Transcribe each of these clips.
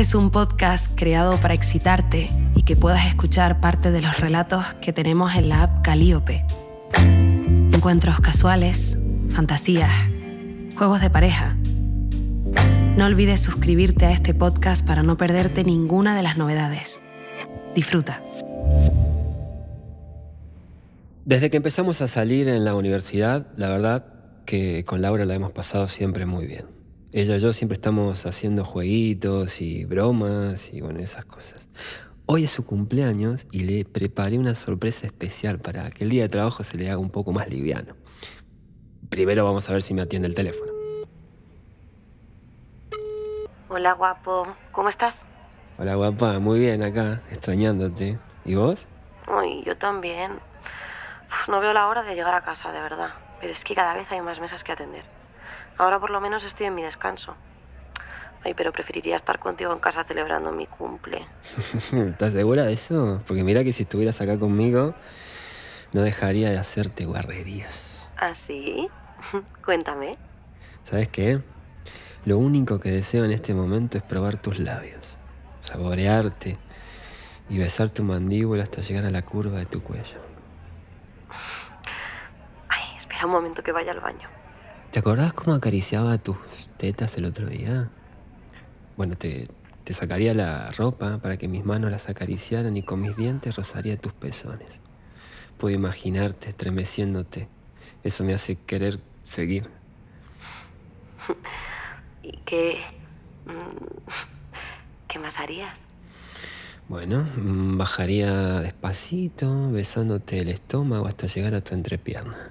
Este es un podcast creado para excitarte y que puedas escuchar parte de los relatos que tenemos en la app Calíope. Encuentros casuales, fantasías, juegos de pareja. No olvides suscribirte a este podcast para no perderte ninguna de las novedades. Disfruta. Desde que empezamos a salir en la universidad, la verdad que con Laura la hemos pasado siempre muy bien. Ella y yo siempre estamos haciendo jueguitos y bromas y bueno, esas cosas. Hoy es su cumpleaños y le preparé una sorpresa especial para que el día de trabajo se le haga un poco más liviano. Primero vamos a ver si me atiende el teléfono. Hola, guapo. ¿Cómo estás? Hola guapa, muy bien acá, extrañándote. ¿Y vos? Ay, yo también. Uf, No veo la hora de llegar a casa, de verdad. Pero es que cada vez hay más mesas que atender. Ahora por lo menos estoy en mi descanso. Ay, pero preferiría estar contigo en casa celebrando mi cumple. ¿Estás segura de eso? Porque mira que si estuvieras acá conmigo, no dejaría de hacerte guarrerías. ¿Ah, sí? Cuéntame. ¿Sabes qué? Lo único que deseo en este momento es probar tus labios, saborearte y besar tu mandíbula hasta llegar a la curva de tu cuello. Ay, espera un momento que vaya al baño. ¿Te acordás cómo acariciaba tus tetas el otro día? Bueno, te, te sacaría la ropa para que mis manos las acariciaran y con mis dientes rozaría tus pezones. Puedo imaginarte estremeciéndote. Eso me hace querer seguir. ¿Y qué... mm, ¿Qué más harías? Bueno, mm, bajaría despacito, besándote el estómago hasta llegar a tu entrepierna,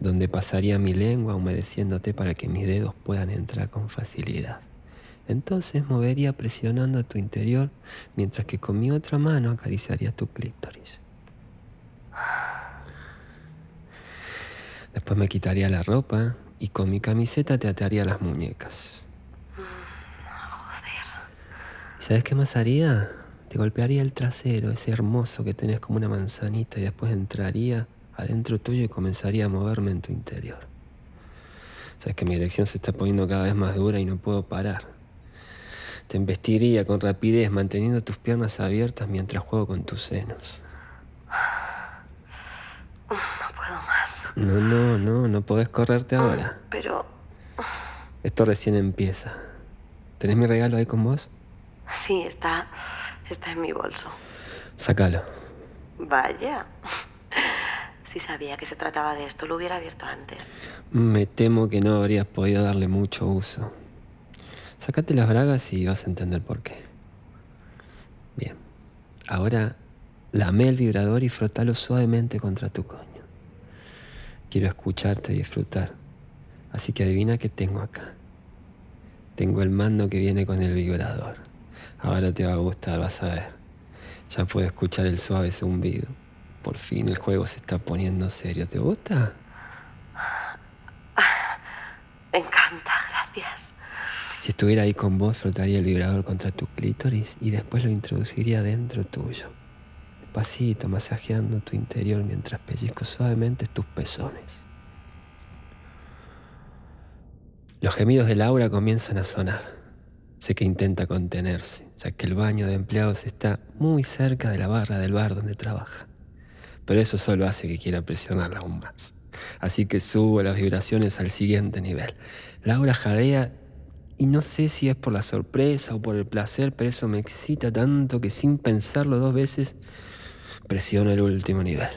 donde pasaría mi lengua humedeciéndote para que mis dedos puedan entrar con facilidad. Entonces movería presionando tu interior, mientras que con mi otra mano acariciaría tu clítoris. Después me quitaría la ropa y con mi camiseta te ataría las muñecas. ¿Y sabes qué más haría? Te golpearía el trasero, ese hermoso que tenés como una manzanita, y después entraría adentro tuyo y comenzaría a moverme en tu interior. Sabes que mi dirección se está poniendo cada vez más dura y no puedo parar. Te embestiría con rapidez, manteniendo tus piernas abiertas mientras juego con tus senos. No puedo más. No, no, no, no podés correrte ahora. Pero... Esto recién empieza. ¿Tenés mi regalo ahí con vos? Sí, está... Está en mi bolso. Sácalo. Vaya. Si sabía que se trataba de esto, lo hubiera abierto antes. Me temo que no habrías podido darle mucho uso. Sácate las bragas y vas a entender por qué. Bien. Ahora lame el vibrador y frotalo suavemente contra tu coño. Quiero escucharte disfrutar. Así que adivina qué tengo acá. Tengo el mando que viene con el vibrador. Ahora te va a gustar, vas a ver. Ya puedo escuchar el suave zumbido. Por fin el juego se está poniendo serio. ¿Te gusta? Me encanta, gracias. Si estuviera ahí con vos, frotaría el vibrador contra tu clítoris y después lo introduciría dentro tuyo. Despacito, masajeando tu interior mientras pellizco suavemente tus pezones. Los gemidos de Laura comienzan a sonar. Sé que intenta contenerse, ya que el baño de empleados está muy cerca de la barra del bar donde trabaja. Pero eso solo hace que quiera presionarla aún más. Así que subo las vibraciones al siguiente nivel. Laura jadea y no sé si es por la sorpresa o por el placer, pero eso me excita tanto que sin pensarlo dos veces presiono el último nivel.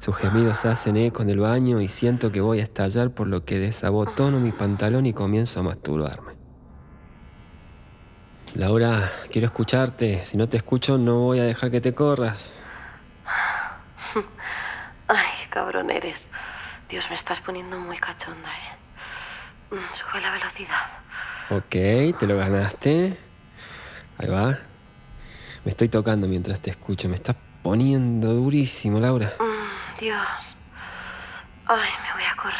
Sus gemidos hacen eco en el baño y siento que voy a estallar por lo que desabotono mi pantalón y comienzo a masturbarme. Laura, quiero escucharte. Si no te escucho, no voy a dejar que te corras. Ay, cabrón eres. Dios, me estás poniendo muy cachonda, ¿eh? Mm, Sube la velocidad. Ok, te lo ganaste. Ahí va. Me estoy tocando mientras te escucho. Me estás poniendo durísimo, Laura. Mm, Dios. Ay, me voy a correr.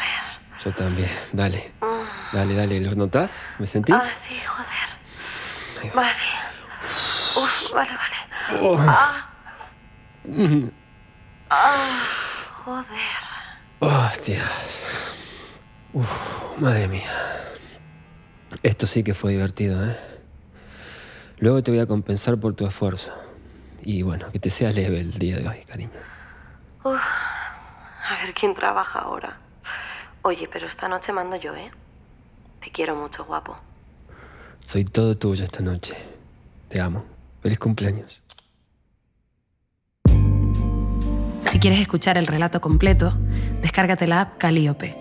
Yo también. Dale. Mm. Dale, dale. ¿Lo notas? ¿Me sentís? Ah, sí, joder. Vale. Uf, vale, vale. Oh. Ah, Ah, joder. Hostia. Uf, madre mía. Esto sí que fue divertido, ¿eh? Luego te voy a compensar por tu esfuerzo. Y bueno, que te sea leve el día de hoy, cariño. Uf, a ver quién trabaja ahora. Oye, pero esta noche mando yo, ¿eh? Te quiero mucho, guapo. Soy todo tuyo esta noche. Te amo. Feliz cumpleaños. Quieres escuchar el relato completo, descárgate la app Calíope